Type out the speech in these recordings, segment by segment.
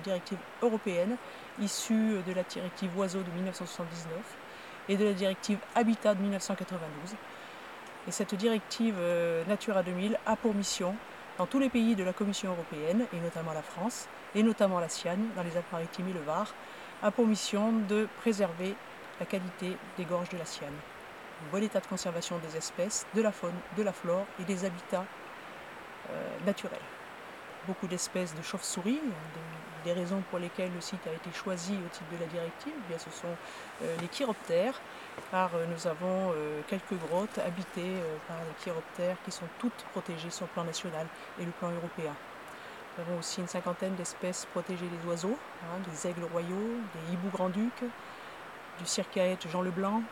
directives européennes issues de la directive Oiseaux de 1979 et de la directive Habitat de 1992. Et cette directive euh, Natura 2000 a pour mission, dans tous les pays de la Commission européenne, et notamment la France, et notamment la Siagne, dans les Alpes-Maritimes et le Var, a pour mission de préserver la qualité des gorges de la Siagne, un bon état de conservation des espèces, de la faune, de la flore et des habitats euh, naturels beaucoup d'espèces de chauves-souris. Des raisons pour lesquelles le site a été choisi au titre de la directive, eh bien, ce sont euh, les chiroptères, car euh, nous avons euh, quelques grottes habitées par les chiroptères qui sont toutes protégées sur le plan national et le plan européen. Nous avons aussi une cinquantaine d'espèces protégées des oiseaux, hein, des aigles royaux, des hiboux grand-ducs, du circaète Jean Leblanc,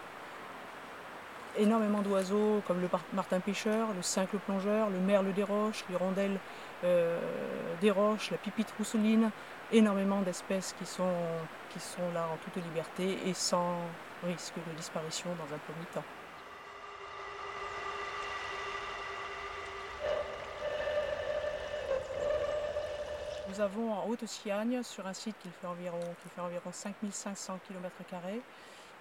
énormément d'oiseaux comme le martin pêcheur, le cincle plongeur, le merle des roches, l'hirondelle euh, des roches, la pipite rousseline, énormément d'espèces qui sont, qui sont là en toute liberté et sans risque de disparition dans un premier temps. Nous avons en Haute-Siagne, sur un site qui fait environ, qui fait environ 5500 km,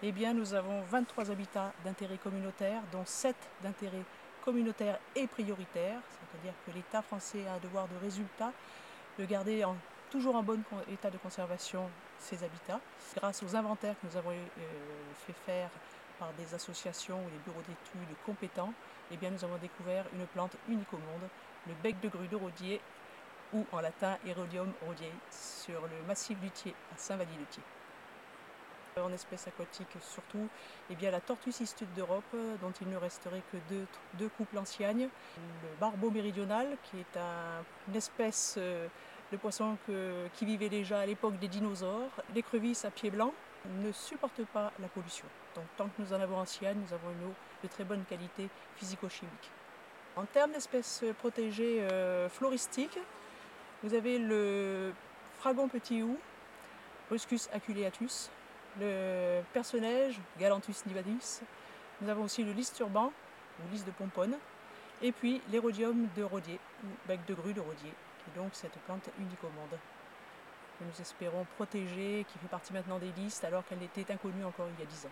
eh nous avons 23 habitats d'intérêt communautaire, dont 7 d'intérêt communautaire et prioritaire, c'est-à-dire que l'État français a un devoir de résultat de garder toujours en bon état de conservation ces habitats. Grâce aux inventaires que nous avons euh, fait faire par des associations ou des bureaux d'études compétents, eh nous avons découvert une plante unique au monde, le bec de grue de Rodier, ou en latin Erodium rodiei, sur le massif du Thiers, à Saint-Vallier-du-Thiers. En espèces aquatiques surtout, eh bien, la tortue cistude d'Europe, dont il ne resterait que deux, couples anciennes. Le barbeau méridional, qui est une espèce euh, de poisson qui vivait déjà à l'époque des dinosaures. L'écrevisse à pied blanc ne supporte pas la pollution. Donc tant que nous en avons anciennes, nous avons une eau de très bonne qualité physico-chimique. En termes d'espèces protégées euh, floristiques, vous avez le fragon petit hou, Ruscus aculeatus, le personnage Galanthus nivadus. Nous avons aussi le lys turban ou lys de pomponne. Et puis l'érodium de rodier ou bec de grue de rodier, qui est donc cette plante unique au monde. Que nous espérons protéger, qui fait partie maintenant des listes alors qu'elle était inconnue encore il y a 10 ans.